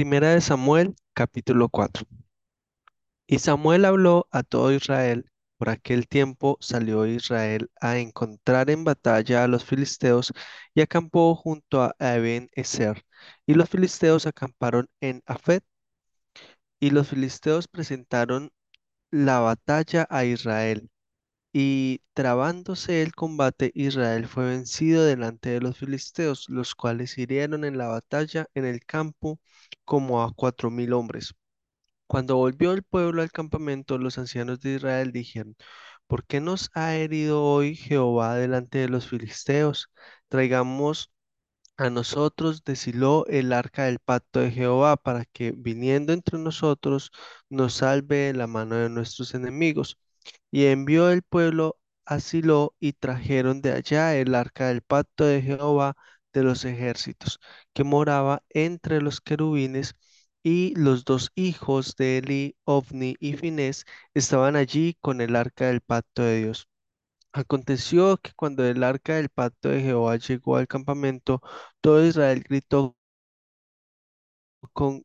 Primera de Samuel, capítulo 4. Y Samuel habló a todo Israel. Por aquel tiempo salió Israel a encontrar en batalla a los filisteos y acampó junto a Eben Ezer. Y los filisteos acamparon en Afet. Y los filisteos presentaron la batalla a Israel. Y trabándose el combate, Israel fue vencido delante de los filisteos, los cuales hirieron en la batalla en el campo como a cuatro mil hombres. Cuando volvió el pueblo al campamento, los ancianos de Israel dijeron, ¿por qué nos ha herido hoy Jehová delante de los filisteos? Traigamos a nosotros de Silo el arca del pacto de Jehová, para que viniendo entre nosotros nos salve de la mano de nuestros enemigos. Y envió el pueblo a Silo y trajeron de allá el arca del pacto de Jehová de los ejércitos, que moraba entre los querubines y los dos hijos de Eli, Ofni y Finés, estaban allí con el arca del pacto de Dios. Aconteció que cuando el arca del pacto de Jehová llegó al campamento, todo Israel gritó con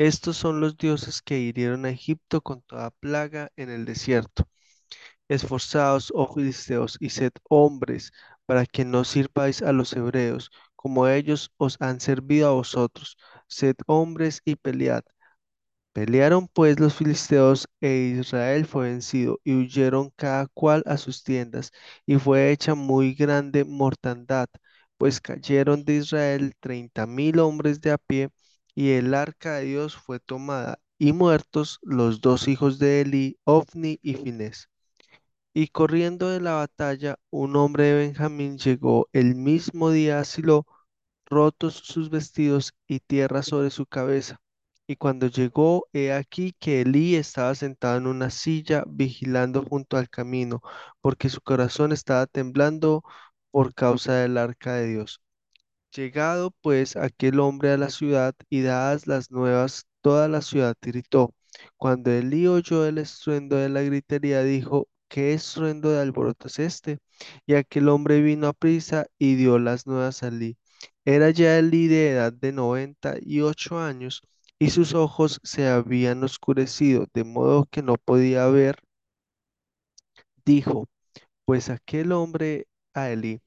Estos son los dioses que hirieron a Egipto con toda plaga en el desierto. Esforzaos, oh filisteos, y sed hombres, para que no sirváis a los hebreos, como ellos os han servido a vosotros. Sed hombres y pelead. Pelearon pues los filisteos e Israel fue vencido, y huyeron cada cual a sus tiendas, y fue hecha muy grande mortandad, pues cayeron de Israel treinta mil hombres de a pie, y el arca de Dios fue tomada, y muertos los dos hijos de Eli, Ofni y Finés. Y corriendo de la batalla, un hombre de Benjamín llegó el mismo día a Silo, rotos sus vestidos y tierra sobre su cabeza. Y cuando llegó, he aquí que Elí estaba sentado en una silla vigilando junto al camino, porque su corazón estaba temblando por causa del arca de Dios. Llegado pues aquel hombre a la ciudad y dadas las nuevas, toda la ciudad gritó. Cuando Elí oyó el estruendo de la gritería, dijo, ¿qué estruendo de alboroto es este? Y aquel hombre vino a prisa y dio las nuevas a Elí. Era ya Elí de edad de noventa y ocho años, y sus ojos se habían oscurecido, de modo que no podía ver. Dijo, pues aquel hombre a Elí,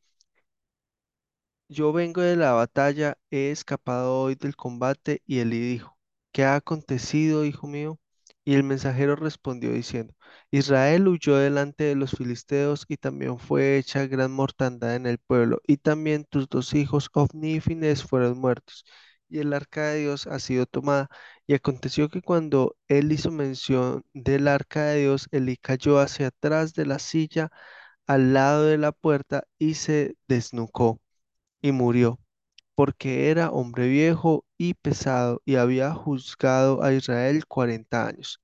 yo vengo de la batalla, he escapado hoy del combate. Y Elí dijo, ¿qué ha acontecido, hijo mío? Y el mensajero respondió diciendo, Israel huyó delante de los filisteos y también fue hecha gran mortandad en el pueblo, y también tus dos hijos, Ofni y fueron muertos, y el arca de Dios ha sido tomada. Y aconteció que cuando él hizo mención del arca de Dios, Elí cayó hacia atrás de la silla al lado de la puerta y se desnucó y murió, porque era hombre viejo y pesado y había juzgado a Israel cuarenta años.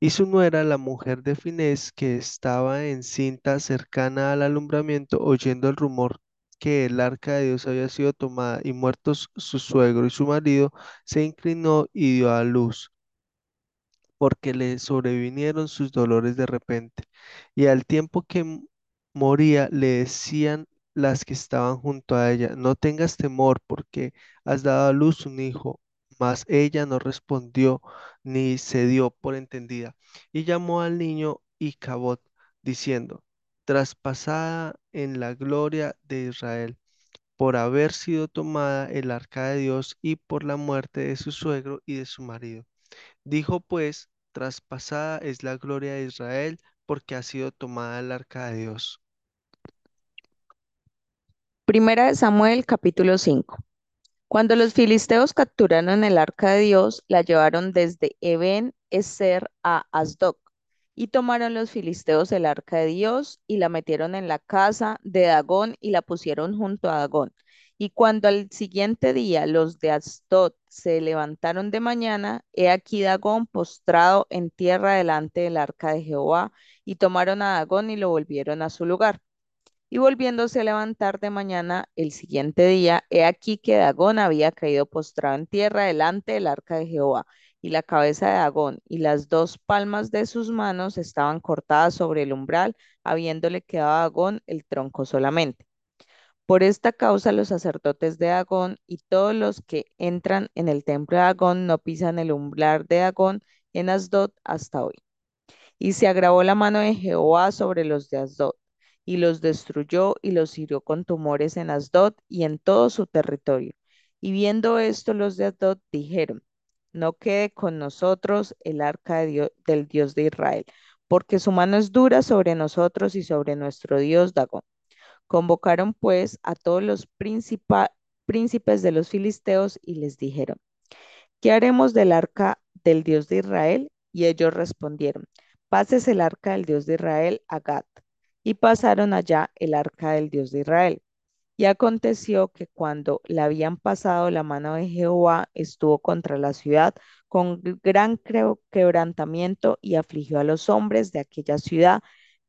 Y su nuera, la mujer de Finés, que estaba encinta cercana al alumbramiento, oyendo el rumor que el arca de Dios había sido tomada y muertos su suegro y su marido, se inclinó y dio a luz porque le sobrevinieron sus dolores de repente. Y al tiempo que moría, le decían las que estaban junto a ella, no tengas temor, porque has dado a luz un hijo. Mas ella no respondió ni se dio por entendida. Y llamó al niño Icabod, diciendo, traspasada en la gloria de Israel, por haber sido tomada el arca de Dios y por la muerte de su suegro y de su marido. Dijo pues, traspasada es la gloria de Israel, porque ha sido tomada el arca de Dios. Primera de Samuel, capítulo 5. Cuando los filisteos capturaron el arca de Dios, la llevaron desde Eben Ezer a Asdod. Y tomaron los filisteos el arca de Dios y la metieron en la casa de Dagón y la pusieron junto a Dagón. Y cuando al siguiente día los de Asdod se levantaron de mañana, he aquí Dagón postrado en tierra delante del arca de Jehová, y tomaron a Dagón y lo volvieron a su lugar. Y volviéndose a levantar de mañana el siguiente día, he aquí que Dagón había caído postrado en tierra delante del arca de Jehová, y la cabeza de Dagón y las dos palmas de sus manos estaban cortadas sobre el umbral, habiéndole quedado a Dagón el tronco solamente. Por esta causa los sacerdotes de Dagón y todos los que entran en el templo de Dagón no pisan el umbral de Dagón en Asdod hasta hoy. Y se agravó la mano de Jehová sobre los de Asdod, y los destruyó y los hirió con tumores en Asdod y en todo su territorio. Y viendo esto, los de Asdod dijeron, no quede con nosotros el arca de Dios- del Dios de Israel, porque su mano es dura sobre nosotros y sobre nuestro Dios Dagón. Convocaron pues a todos los príncipes de los filisteos y les dijeron, ¿qué haremos del arca del Dios de Israel? Y ellos respondieron, pases el arca del Dios de Israel a Gat. Y pasaron allá el arca del Dios de Israel. Y aconteció que cuando la habían pasado, la mano de Jehová estuvo contra la ciudad con gran quebrantamiento y afligió a los hombres de aquella ciudad,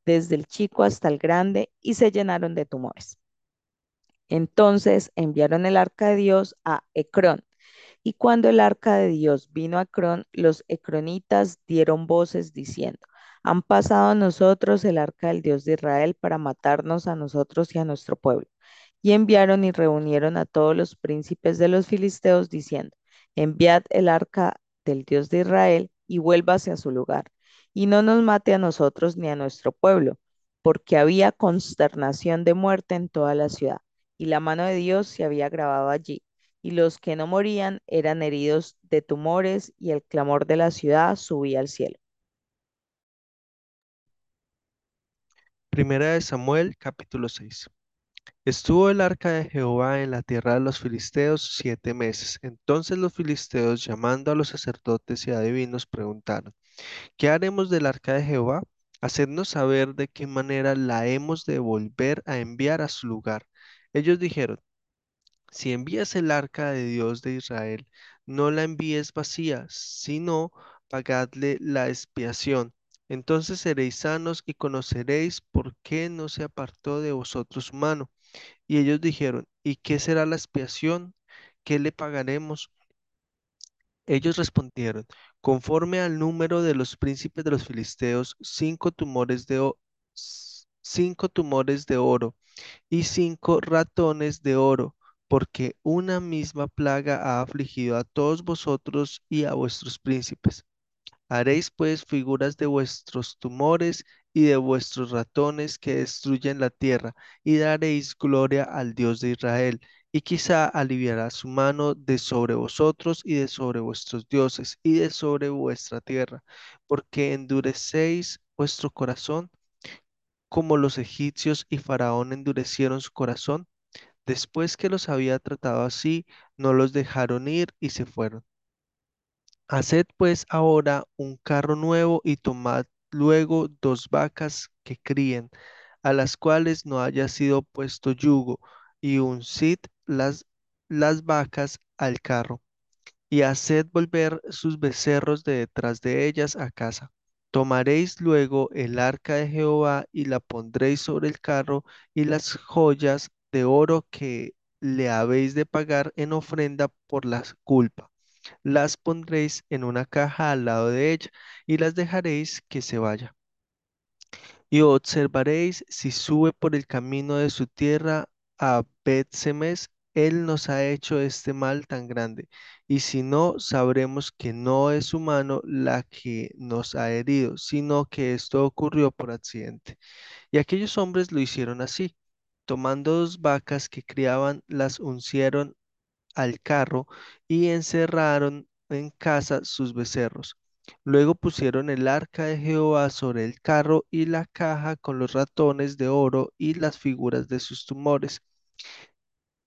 desde el chico hasta el grande, y se llenaron de tumores. Entonces enviaron el arca de Dios a Ecrón. Y cuando el arca de Dios vino a Ecrón, los ecronitas dieron voces diciendo, han pasado a nosotros el arca del Dios de Israel para matarnos a nosotros y a nuestro pueblo. Y enviaron y reunieron a todos los príncipes de los filisteos diciendo, enviad el arca del Dios de Israel y vuélvase a su lugar, y no nos mate a nosotros ni a nuestro pueblo, porque había consternación de muerte en toda la ciudad, y la mano de Dios se había grabado allí y los que no morían eran heridos de tumores, y el clamor de la ciudad subía al cielo. Primera de Samuel, capítulo 6. Estuvo el arca de Jehová en la tierra de los filisteos siete meses. Entonces los filisteos, llamando a los sacerdotes y adivinos, preguntaron, ¿qué haremos del arca de Jehová? Hacednos saber de qué manera la hemos de volver a enviar a su lugar. Ellos dijeron, si envías el arca de Dios de Israel, no la envíes vacía, sino pagadle la expiación. Entonces seréis sanos y conoceréis por qué no se apartó de vosotros mano. Y ellos dijeron, ¿y qué será la expiación? ¿Qué le pagaremos? Ellos respondieron, conforme al número de los príncipes de los filisteos, cinco tumores de, cinco tumores de oro y cinco ratones de oro, porque una misma plaga ha afligido a todos vosotros y a vuestros príncipes. Haréis pues figuras de vuestros tumores y de vuestros ratones que destruyen la tierra, y daréis gloria al Dios de Israel, y quizá aliviará su mano de sobre vosotros y de sobre vuestros dioses y de sobre vuestra tierra, porque endurecéis vuestro corazón como los egipcios y Faraón endurecieron su corazón. Después que los había tratado así, no los dejaron ir y se fueron. Haced pues ahora un carro nuevo y tomad luego dos vacas que críen, a las cuales no haya sido puesto yugo, y uncid las, las vacas al carro, y haced volver sus becerros de detrás de ellas a casa. Tomaréis luego el arca de Jehová y la pondréis sobre el carro y las joyas de oro que le habéis de pagar en ofrenda por la culpa las pondréis en una caja al lado de ella y las dejaréis que se vaya. Y observaréis si sube por el camino de su tierra a Bet-Semes, él nos ha hecho este mal tan grande. Y si no, sabremos que no es su mano la que nos ha herido, sino que esto ocurrió por accidente. Y aquellos hombres lo hicieron así. Tomando dos vacas que criaban, las uncieron al carro y encerraron en casa sus becerros. Luego pusieron el arca de Jehová sobre el carro y la caja con los ratones de oro y las figuras de sus tumores.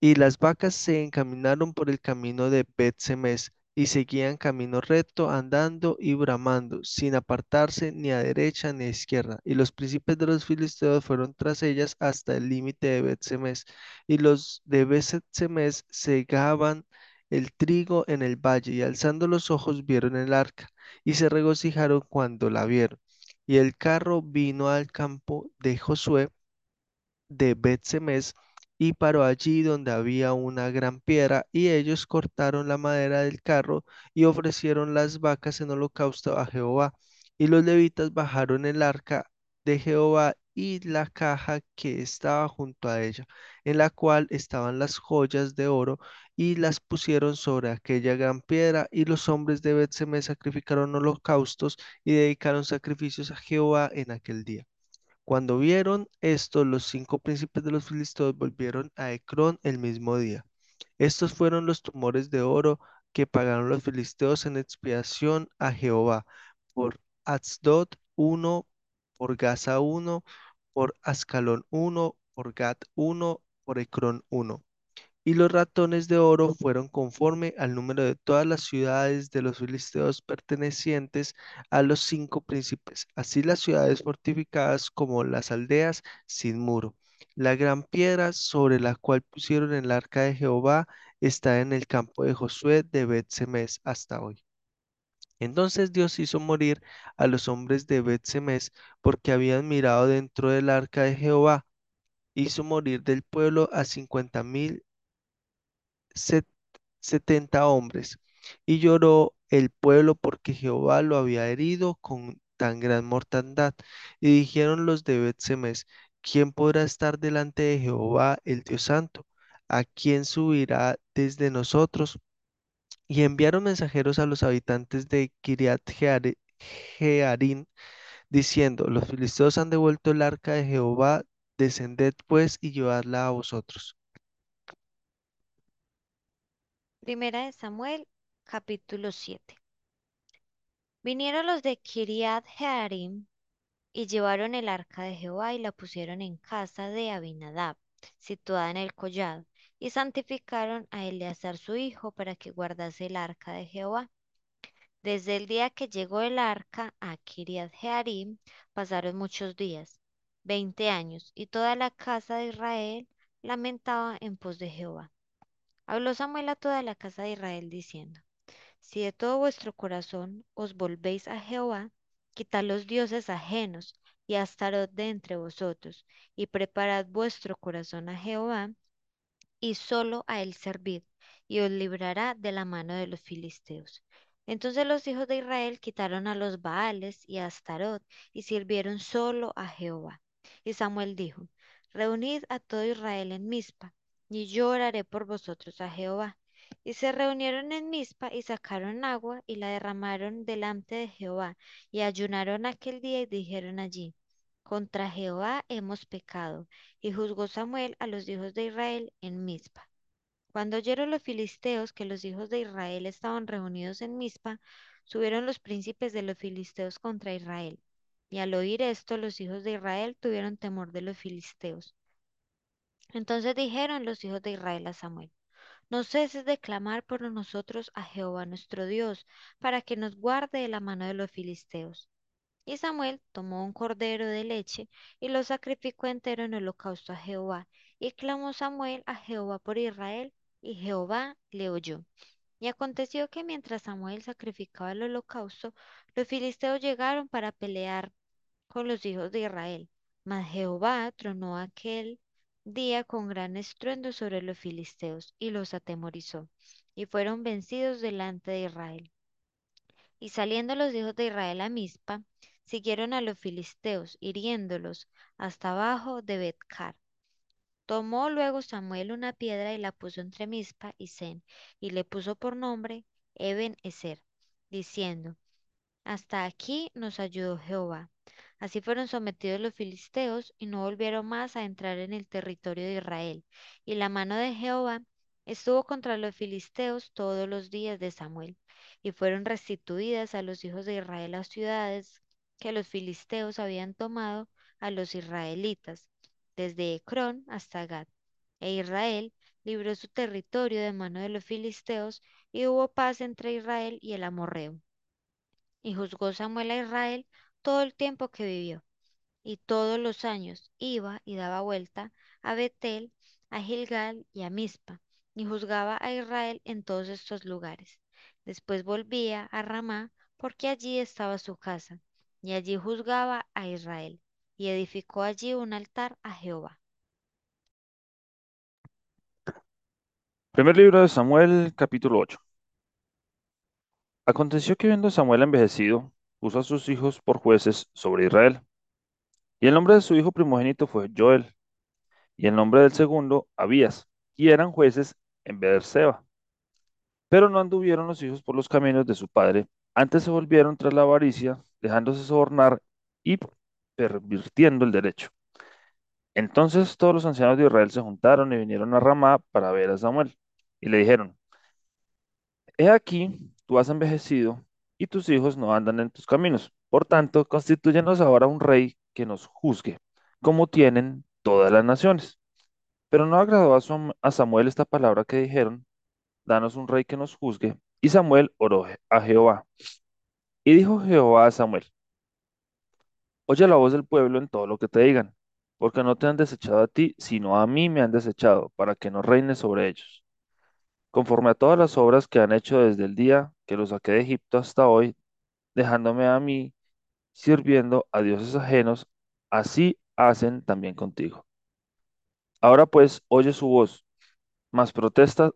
Y las vacas se encaminaron por el camino de Bet-Semes, y seguían camino recto, andando y bramando, sin apartarse ni a derecha ni a izquierda. Y los príncipes de los filisteos fueron tras ellas hasta el límite de Bet-Semes, y los de Bet-Semes segaban el trigo en el valle, y alzando los ojos vieron el arca, y se regocijaron cuando la vieron. Y el carro vino al campo de Josué de Bet-Semes y paró allí donde había una gran piedra, y ellos cortaron la madera del carro y ofrecieron las vacas en holocausto a Jehová. Y los levitas bajaron el arca de Jehová y la caja que estaba junto a ella, en la cual estaban las joyas de oro, y las pusieron sobre aquella gran piedra, y los hombres de Bet-Semes sacrificaron holocaustos y dedicaron sacrificios a Jehová en aquel día. Cuando vieron esto, los cinco príncipes de los filisteos volvieron a Ecrón el mismo día. Estos fueron los tumores de oro que pagaron los filisteos en expiación a Jehová por Asdod uno, por Gaza uno, por Ascalón uno, por Gat uno, por Ecrón uno. Y los ratones de oro fueron conforme al número de todas las ciudades de los filisteos pertenecientes a los cinco príncipes, así las ciudades fortificadas como las aldeas sin muro. La gran piedra sobre la cual pusieron el arca de Jehová está en el campo de Josué de Bet-Semes hasta hoy. Entonces Dios hizo morir a los hombres de Bet-Semes porque habían mirado dentro del arca de Jehová. Hizo morir del pueblo a cincuenta mil setenta hombres, y lloró el pueblo porque Jehová lo había herido con tan gran mortandad. Y dijeron los de Bet-Semes, ¿quién podrá estar delante de Jehová, el Dios Santo? ¿A quién subirá desde nosotros? Y enviaron mensajeros a los habitantes de Kiriat Jearim, diciendo, los filisteos han devuelto el arca de Jehová, descended pues y llevadla a vosotros. Primera de Samuel, capítulo 7. Vinieron los de Kiriat Jearim y llevaron el arca de Jehová y la pusieron en casa de Abinadab, situada en el collado, y santificaron a Eleazar su hijo para que guardase el arca de Jehová. Desde el día que llegó el arca a Kiriat Jearim pasaron muchos días, veinte años, y toda la casa de Israel lamentaba en pos de Jehová. Habló Samuel a toda la casa de Israel diciendo, Si de todo vuestro corazón os volvéis a Jehová, quitad los dioses ajenos y Astarot de entre vosotros, y preparad vuestro corazón a Jehová, y solo a él servid, y os librará de la mano de los filisteos. Entonces los hijos de Israel quitaron a los Baales y a Astarot, y sirvieron solo a Jehová. Y Samuel dijo, Reunid a todo Israel en Mizpa, y yo oraré por vosotros a Jehová. Y se reunieron en Mizpa y sacaron agua y la derramaron delante de Jehová, y ayunaron aquel día y dijeron allí, Contra Jehová hemos pecado. Y juzgó Samuel a los hijos de Israel en Mizpa. Cuando oyeron los filisteos que los hijos de Israel estaban reunidos en Mizpa, subieron los príncipes de los filisteos contra Israel. Y al oír esto, los hijos de Israel tuvieron temor de los filisteos. Entonces dijeron los hijos de Israel a Samuel, no ceses de clamar por nosotros a Jehová nuestro Dios, para que nos guarde de la mano de los filisteos. Y Samuel tomó un cordero de leche y lo sacrificó entero en holocausto a Jehová. Y clamó Samuel a Jehová por Israel, y Jehová le oyó. Y aconteció que mientras Samuel sacrificaba el holocausto, los filisteos llegaron para pelear con los hijos de Israel. Mas Jehová tronó aquel día con gran estruendo sobre los filisteos y los atemorizó, y fueron vencidos delante de Israel. Y saliendo los hijos de Israel a Mizpa, siguieron a los filisteos, hiriéndolos hasta abajo de Betcar. Tomó luego Samuel una piedra y la puso entre Mizpa y Sen, y le puso por nombre Eben Ezer, diciendo, Hasta aquí nos ayudó Jehová. Así fueron sometidos los filisteos y no volvieron más a entrar en el territorio de Israel. Y la mano de Jehová estuvo contra los filisteos todos los días de Samuel. Y fueron restituidas a los hijos de Israel las ciudades que los filisteos habían tomado a los israelitas, desde Ecrón hasta Gad. E Israel libró su territorio de mano de los filisteos y hubo paz entre Israel y el amorreo. Y juzgó Samuel a Israel todo el tiempo que vivió. Y todos los años iba y daba vuelta a Betel, a Gilgal y a Mizpa, y juzgaba a Israel en todos estos lugares. Después volvía a Ramá, porque allí estaba su casa, y allí juzgaba a Israel, y edificó allí un altar a Jehová. Primer libro de Samuel, capítulo 8. Aconteció que viendo Samuel envejecido, puso a sus hijos por jueces sobre Israel. Y el nombre de su hijo primogénito fue Joel, y el nombre del segundo, Abías, y eran jueces en Beerseba. Pero no anduvieron los hijos por los caminos de su padre, antes se volvieron tras la avaricia, dejándose sobornar y pervirtiendo el derecho. Entonces todos los ancianos de Israel se juntaron y vinieron a Ramá para ver a Samuel, y le dijeron, He aquí, tú has envejecido, y tus hijos no andan en tus caminos. Por tanto, constituyenos ahora un rey que nos juzgue, como tienen todas las naciones. Pero no agradó a, Sam- a Samuel esta palabra que dijeron, danos un rey que nos juzgue. Y Samuel oró a Jehová. Y dijo Jehová a Samuel, oye la voz del pueblo en todo lo que te digan, porque no te han desechado a ti, sino a mí me han desechado, para que no reines sobre ellos. Conforme a todas las obras que han hecho desde el día que los saqué de Egipto hasta hoy, dejándome a mí sirviendo a dioses ajenos, así hacen también contigo. Ahora pues, oye su voz, mas protesta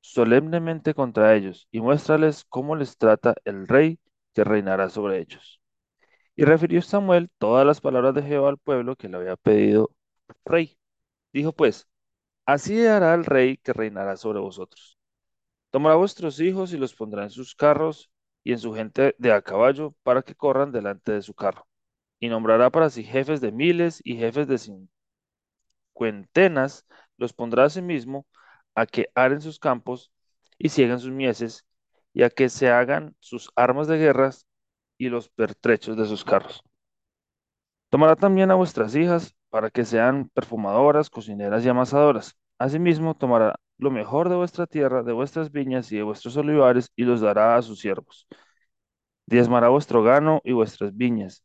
solemnemente contra ellos, y muéstrales cómo les trata el rey que reinará sobre ellos. Y refirió Samuel todas las palabras de Jehová al pueblo que le había pedido rey. Dijo pues, así hará el rey que reinará sobre vosotros. Tomará vuestros hijos y los pondrá en sus carros y en su gente de a caballo para que corran delante de su carro. Y nombrará para sí jefes de miles y jefes de cincuentenas, los pondrá a sí mismo a que aren sus campos y ciegan sus mieses y a que se hagan sus armas de guerras y los pertrechos de sus carros. Tomará también a vuestras hijas para que sean perfumadoras, cocineras y amasadoras. Asimismo, tomará lo mejor de vuestra tierra, de vuestras viñas y de vuestros olivares, y los dará a sus siervos. Diezmará vuestro gano y vuestras viñas,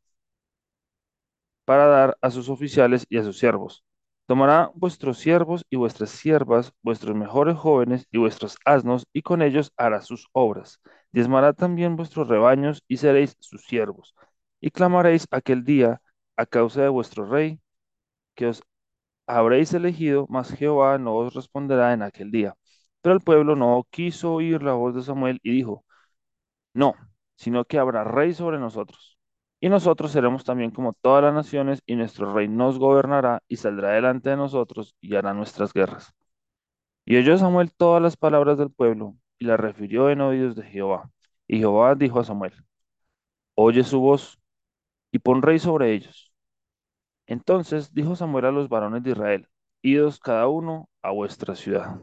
para dar a sus oficiales y a sus siervos. Tomará vuestros siervos y vuestras siervas, vuestros mejores jóvenes y vuestros asnos, y con ellos hará sus obras. Diezmará también vuestros rebaños, y seréis sus siervos. Y clamaréis aquel día a causa de vuestro rey, que os habréis elegido, mas Jehová no os responderá en aquel día. Pero el pueblo no quiso oír la voz de Samuel y dijo, no, sino que habrá rey sobre nosotros. Y nosotros seremos también como todas las naciones, y nuestro rey nos gobernará y saldrá delante de nosotros y hará nuestras guerras. Y oyó Samuel todas las palabras del pueblo, y las refirió en oídos de Jehová. Y Jehová dijo a Samuel, oye su voz, y pon rey sobre ellos. Entonces dijo Samuel a los varones de Israel, idos cada uno a vuestra ciudad.